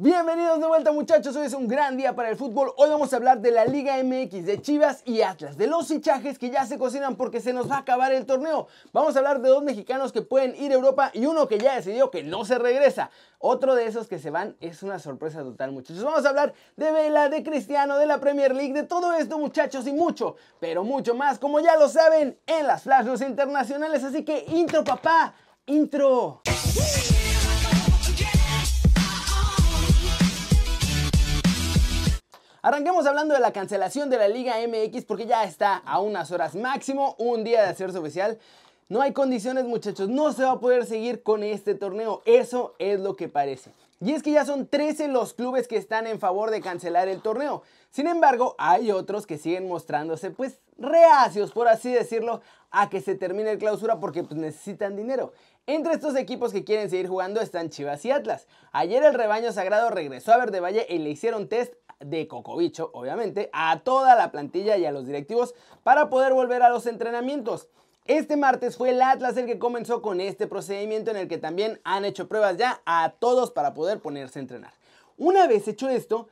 Bienvenidos de vuelta muchachos, hoy es un gran día para el fútbol. Hoy vamos a hablar de la Liga MX, de Chivas y Atlas, de los fichajes que ya se cocinan porque se nos va a acabar el torneo. Vamos a hablar de dos mexicanos que pueden ir a Europa y uno que ya decidió que no se regresa. Otro de esos que se van es una sorpresa total muchachos. Vamos a hablar de Vela, de Cristiano, de la Premier League, de todo esto muchachos y mucho, pero mucho más, como ya lo saben, en las flashes internacionales. Así que intro papá, intro. Arranquemos hablando de la cancelación de la Liga MX porque ya está a unas horas máximo, un día de hacerse oficial. No hay condiciones muchachos, no se va a poder seguir con este torneo, eso es lo que parece. Y es que ya son 13 los clubes que están en favor de cancelar el torneo. Sin embargo, hay otros que siguen mostrándose pues reacios, por así decirlo, a que se termine el clausura porque pues, necesitan dinero. Entre estos equipos que quieren seguir jugando están Chivas y Atlas. Ayer el rebaño sagrado regresó a Verde Valle y le hicieron test de Cocobicho, obviamente, a toda la plantilla y a los directivos para poder volver a los entrenamientos. Este martes fue el Atlas el que comenzó con este procedimiento en el que también han hecho pruebas ya a todos para poder ponerse a entrenar. Una vez hecho esto,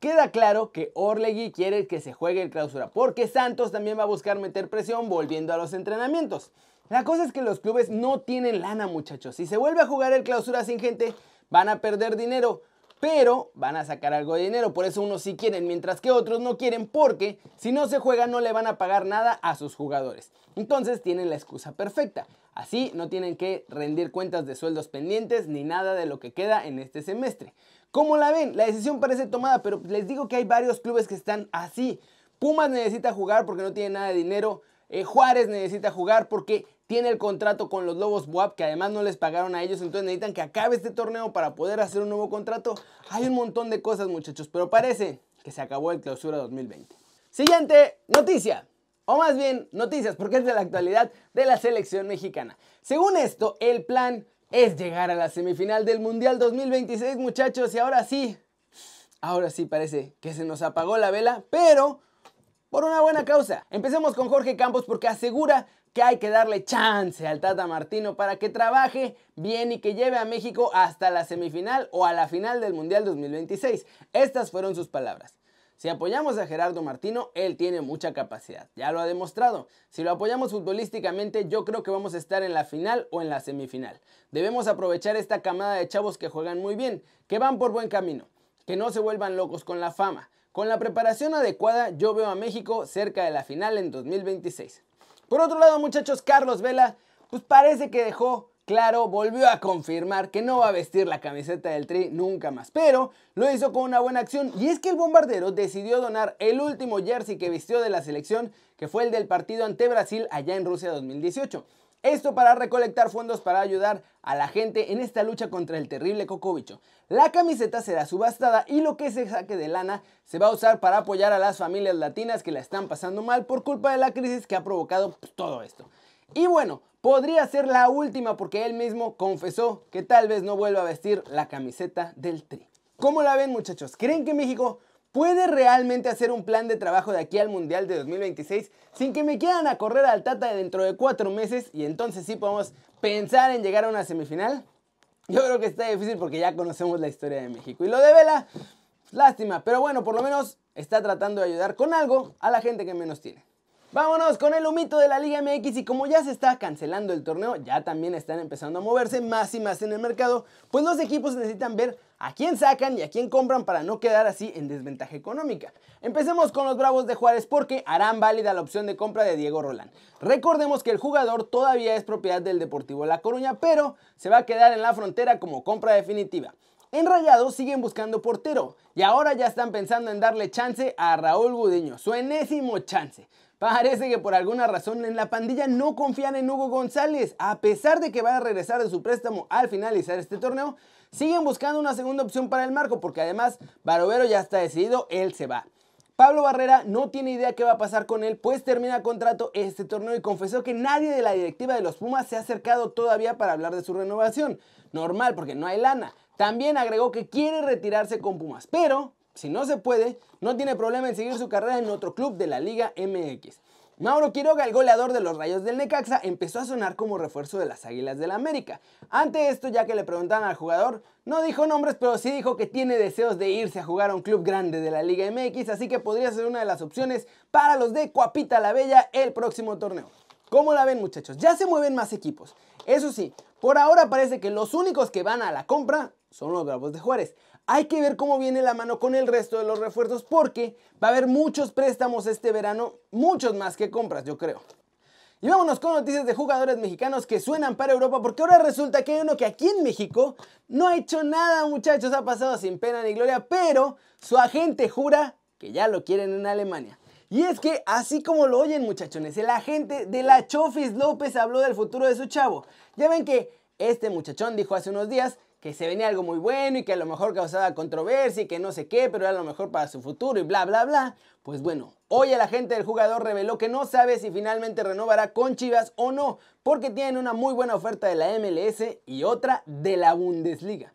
queda claro que Orlegui quiere que se juegue el clausura, porque Santos también va a buscar meter presión volviendo a los entrenamientos. La cosa es que los clubes no tienen lana, muchachos. Si se vuelve a jugar el clausura sin gente, van a perder dinero pero van a sacar algo de dinero. Por eso unos sí quieren, mientras que otros no quieren, porque si no se juega no le van a pagar nada a sus jugadores. Entonces tienen la excusa perfecta. Así no tienen que rendir cuentas de sueldos pendientes ni nada de lo que queda en este semestre. ¿Cómo la ven? La decisión parece tomada, pero les digo que hay varios clubes que están así. Pumas necesita jugar porque no tiene nada de dinero. Eh, Juárez necesita jugar porque tiene el contrato con los Lobos WAP, que además no les pagaron a ellos, entonces necesitan que acabe este torneo para poder hacer un nuevo contrato. Hay un montón de cosas, muchachos, pero parece que se acabó el clausura 2020. Siguiente noticia. O más bien, noticias, porque es de la actualidad de la selección mexicana. Según esto, el plan es llegar a la semifinal del Mundial 2026, muchachos, y ahora sí, ahora sí parece que se nos apagó la vela, pero por una buena causa. Empecemos con Jorge Campos porque asegura que hay que darle chance al Tata Martino para que trabaje bien y que lleve a México hasta la semifinal o a la final del Mundial 2026. Estas fueron sus palabras. Si apoyamos a Gerardo Martino, él tiene mucha capacidad, ya lo ha demostrado. Si lo apoyamos futbolísticamente, yo creo que vamos a estar en la final o en la semifinal. Debemos aprovechar esta camada de chavos que juegan muy bien, que van por buen camino, que no se vuelvan locos con la fama. Con la preparación adecuada, yo veo a México cerca de la final en 2026. Por otro lado, muchachos, Carlos Vela, pues parece que dejó claro, volvió a confirmar que no va a vestir la camiseta del Tri nunca más, pero lo hizo con una buena acción y es que el bombardero decidió donar el último jersey que vistió de la selección, que fue el del partido ante Brasil allá en Rusia 2018. Esto para recolectar fondos para ayudar a la gente en esta lucha contra el terrible cocobicho. La camiseta será subastada y lo que se saque de lana se va a usar para apoyar a las familias latinas que la están pasando mal por culpa de la crisis que ha provocado pues, todo esto. Y bueno, podría ser la última porque él mismo confesó que tal vez no vuelva a vestir la camiseta del Tri. ¿Cómo la ven muchachos? ¿Creen que México ¿Puede realmente hacer un plan de trabajo de aquí al Mundial de 2026 sin que me quieran a correr al Tata dentro de cuatro meses y entonces sí podemos pensar en llegar a una semifinal? Yo creo que está difícil porque ya conocemos la historia de México. Y lo de Vela, lástima, pero bueno, por lo menos está tratando de ayudar con algo a la gente que menos tiene. Vámonos con el humito de la Liga MX y como ya se está cancelando el torneo, ya también están empezando a moverse más y más en el mercado, pues los equipos necesitan ver a quién sacan y a quién compran para no quedar así en desventaja económica. Empecemos con los Bravos de Juárez porque harán válida la opción de compra de Diego Rolán. Recordemos que el jugador todavía es propiedad del Deportivo La Coruña, pero se va a quedar en la frontera como compra definitiva. En Rayados siguen buscando portero y ahora ya están pensando en darle chance a Raúl Gudiño, su enésimo chance. Parece que por alguna razón en la pandilla no confían en Hugo González. A pesar de que va a regresar de su préstamo al finalizar este torneo, siguen buscando una segunda opción para el marco porque además Barovero ya está decidido, él se va. Pablo Barrera no tiene idea qué va a pasar con él, pues termina contrato este torneo y confesó que nadie de la directiva de los Pumas se ha acercado todavía para hablar de su renovación. Normal, porque no hay lana. También agregó que quiere retirarse con Pumas, pero si no se puede, no tiene problema en seguir su carrera en otro club de la Liga MX. Mauro Quiroga, el goleador de los Rayos del Necaxa, empezó a sonar como refuerzo de las Águilas del la América. Ante esto, ya que le preguntaban al jugador, No dijo nombres, pero sí dijo que tiene deseos de irse a jugar a un club grande de la Liga MX, así que podría ser una de las opciones para los de Cuapita la Bella el próximo torneo. ¿Cómo la ven muchachos? Ya se mueven más equipos. Eso sí, por ahora parece que los únicos que van a la compra son los Bravos de Juárez. Hay que ver cómo viene la mano con el resto de los refuerzos porque va a haber muchos préstamos este verano, muchos más que compras yo creo. Y vámonos con noticias de jugadores mexicanos que suenan para Europa porque ahora resulta que hay uno que aquí en México no ha hecho nada muchachos, ha pasado sin pena ni gloria, pero su agente jura que ya lo quieren en Alemania. Y es que, así como lo oyen muchachones, el agente de la Chofis López habló del futuro de su chavo. Ya ven que este muchachón dijo hace unos días que se venía algo muy bueno y que a lo mejor causaba controversia y que no sé qué, pero era lo mejor para su futuro y bla, bla, bla. Pues bueno, hoy el agente del jugador reveló que no sabe si finalmente renovará con Chivas o no, porque tienen una muy buena oferta de la MLS y otra de la Bundesliga.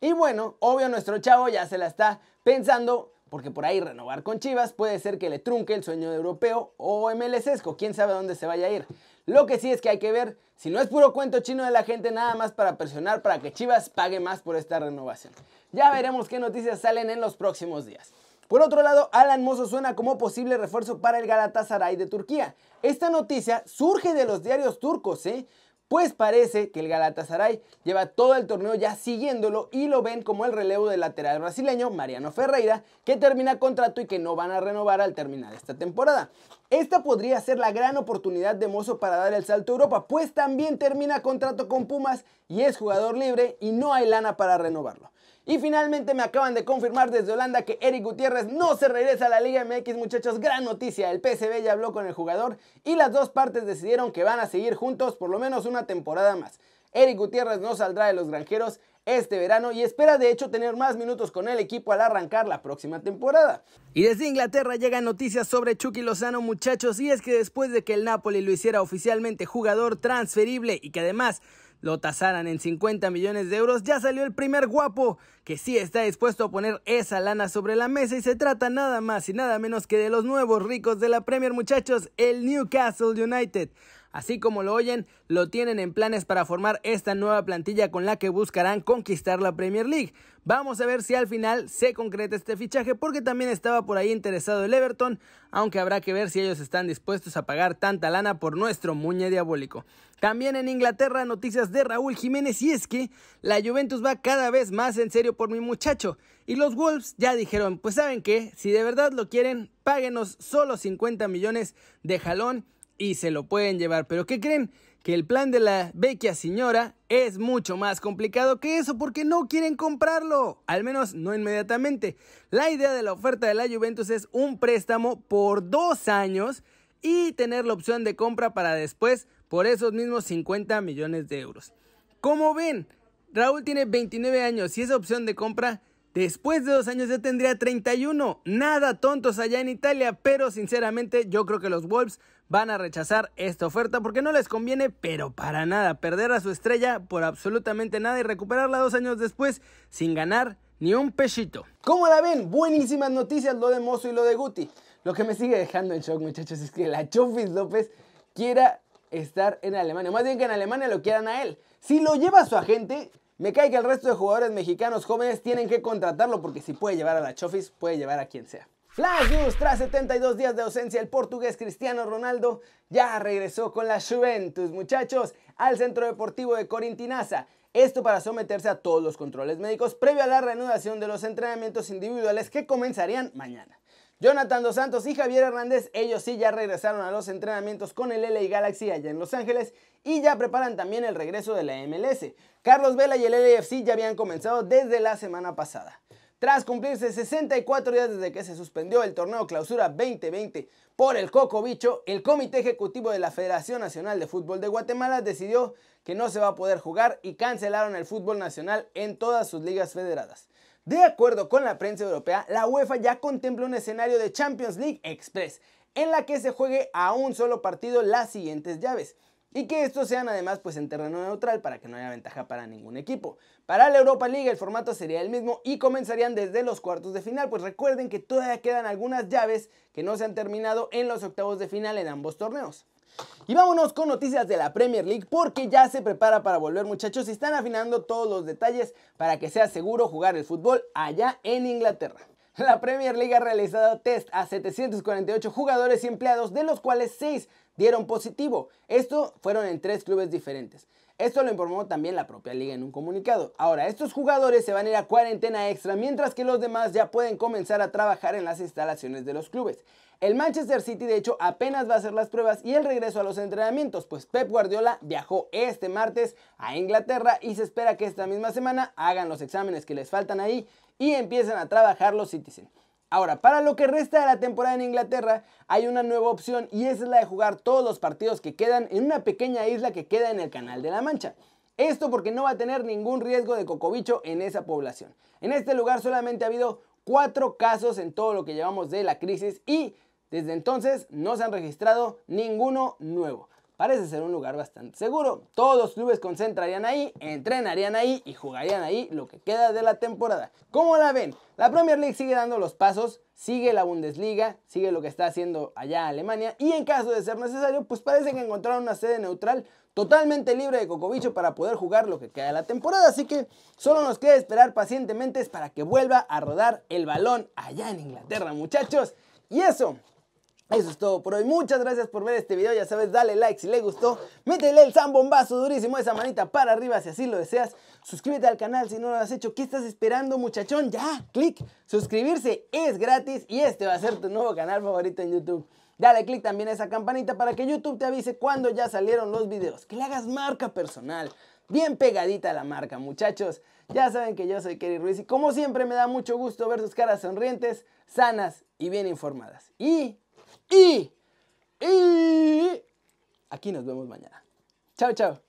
Y bueno, obvio nuestro chavo ya se la está pensando porque por ahí renovar con Chivas puede ser que le trunque el sueño de europeo o MLSesco, quién sabe dónde se vaya a ir. Lo que sí es que hay que ver si no es puro cuento chino de la gente nada más para presionar para que Chivas pague más por esta renovación. Ya veremos qué noticias salen en los próximos días. Por otro lado, Alan Mozo suena como posible refuerzo para el Galatasaray de Turquía. Esta noticia surge de los diarios turcos, ¿eh? Pues parece que el Galatasaray lleva todo el torneo ya siguiéndolo y lo ven como el relevo del lateral brasileño Mariano Ferreira, que termina contrato y que no van a renovar al terminar esta temporada. Esta podría ser la gran oportunidad de Mozo para dar el salto a Europa, pues también termina contrato con Pumas y es jugador libre y no hay lana para renovarlo. Y finalmente me acaban de confirmar desde Holanda que Eric Gutiérrez no se regresa a la Liga MX, muchachos. Gran noticia. El PSV ya habló con el jugador y las dos partes decidieron que van a seguir juntos por lo menos una temporada más. Eric Gutiérrez no saldrá de los granjeros este verano y espera de hecho tener más minutos con el equipo al arrancar la próxima temporada. Y desde Inglaterra llegan noticias sobre Chucky Lozano muchachos y es que después de que el Napoli lo hiciera oficialmente jugador transferible y que además lo tasaran en 50 millones de euros, ya salió el primer guapo que sí está dispuesto a poner esa lana sobre la mesa y se trata nada más y nada menos que de los nuevos ricos de la Premier muchachos, el Newcastle United. Así como lo oyen, lo tienen en planes para formar esta nueva plantilla con la que buscarán conquistar la Premier League. Vamos a ver si al final se concreta este fichaje porque también estaba por ahí interesado el Everton, aunque habrá que ver si ellos están dispuestos a pagar tanta lana por nuestro muñe diabólico. También en Inglaterra noticias de Raúl Jiménez y es que la Juventus va cada vez más en serio por mi muchacho y los Wolves ya dijeron, pues saben que si de verdad lo quieren, páguenos solo 50 millones de jalón y se lo pueden llevar. Pero ¿qué creen? Que el plan de la vecchia señora es mucho más complicado que eso porque no quieren comprarlo, al menos no inmediatamente. La idea de la oferta de la Juventus es un préstamo por dos años y tener la opción de compra para después por esos mismos 50 millones de euros. Como ven, Raúl tiene 29 años y esa opción de compra Después de dos años ya tendría 31. Nada tontos allá en Italia, pero sinceramente yo creo que los Wolves van a rechazar esta oferta porque no les conviene, pero para nada, perder a su estrella por absolutamente nada y recuperarla dos años después sin ganar ni un pechito. ¿Cómo la ven? Buenísimas noticias lo de Mozo y lo de Guti. Lo que me sigue dejando en shock, muchachos, es que la Chofis López quiera estar en Alemania. Más bien que en Alemania lo quieran a él. Si lo lleva su agente, me cae que el resto de jugadores mexicanos jóvenes tienen que contratarlo porque si puede llevar a la Chofis, puede llevar a quien sea. Flash News, tras 72 días de ausencia, el portugués Cristiano Ronaldo ya regresó con la Juventus, muchachos, al centro deportivo de Corintinaza. Esto para someterse a todos los controles médicos previo a la reanudación de los entrenamientos individuales que comenzarían mañana. Jonathan Dos Santos y Javier Hernández, ellos sí ya regresaron a los entrenamientos con el LA Galaxy allá en Los Ángeles y ya preparan también el regreso de la MLS. Carlos Vela y el LAFC ya habían comenzado desde la semana pasada. Tras cumplirse 64 días desde que se suspendió el torneo Clausura 2020 por el Coco Bicho, el Comité Ejecutivo de la Federación Nacional de Fútbol de Guatemala decidió que no se va a poder jugar y cancelaron el fútbol nacional en todas sus ligas federadas. De acuerdo con la prensa europea, la UEFA ya contempla un escenario de Champions League Express, en la que se juegue a un solo partido las siguientes llaves. Y que estos sean además pues en terreno neutral para que no haya ventaja para ningún equipo. Para la Europa League el formato sería el mismo y comenzarían desde los cuartos de final, pues recuerden que todavía quedan algunas llaves que no se han terminado en los octavos de final en ambos torneos. Y vámonos con noticias de la Premier League porque ya se prepara para volver muchachos y están afinando todos los detalles para que sea seguro jugar el fútbol allá en Inglaterra. La Premier League ha realizado test a 748 jugadores y empleados, de los cuales 6 dieron positivo. Esto fueron en tres clubes diferentes. Esto lo informó también la propia liga en un comunicado. Ahora, estos jugadores se van a ir a cuarentena extra, mientras que los demás ya pueden comenzar a trabajar en las instalaciones de los clubes. El Manchester City de hecho apenas va a hacer las pruebas y el regreso a los entrenamientos, pues Pep Guardiola viajó este martes a Inglaterra y se espera que esta misma semana hagan los exámenes que les faltan ahí y empiecen a trabajar los Citizen. Ahora, para lo que resta de la temporada en Inglaterra, hay una nueva opción y es la de jugar todos los partidos que quedan en una pequeña isla que queda en el Canal de la Mancha. Esto porque no va a tener ningún riesgo de cocobicho en esa población. En este lugar solamente ha habido cuatro casos en todo lo que llevamos de la crisis y desde entonces no se han registrado ninguno nuevo. Parece ser un lugar bastante seguro. Todos los clubes concentrarían ahí, entrenarían ahí y jugarían ahí lo que queda de la temporada. ¿Cómo la ven? La Premier League sigue dando los pasos, sigue la Bundesliga, sigue lo que está haciendo allá Alemania y en caso de ser necesario, pues parece que encontraron una sede neutral totalmente libre de cocobicho para poder jugar lo que queda de la temporada. Así que solo nos queda esperar pacientemente para que vuelva a rodar el balón allá en Inglaterra, muchachos. Y eso eso es todo por hoy. Muchas gracias por ver este video. Ya sabes, dale like si le gustó. Métele el zambombazo durísimo, esa manita para arriba si así lo deseas. Suscríbete al canal si no lo has hecho. ¿Qué estás esperando, muchachón? Ya, clic. Suscribirse es gratis y este va a ser tu nuevo canal favorito en YouTube. Dale click también a esa campanita para que YouTube te avise cuando ya salieron los videos. Que le hagas marca personal. Bien pegadita a la marca, muchachos. Ya saben que yo soy Kerry Ruiz y como siempre me da mucho gusto ver sus caras sonrientes, sanas y bien informadas. Y y, y aquí nos vemos mañana. Chao, chao.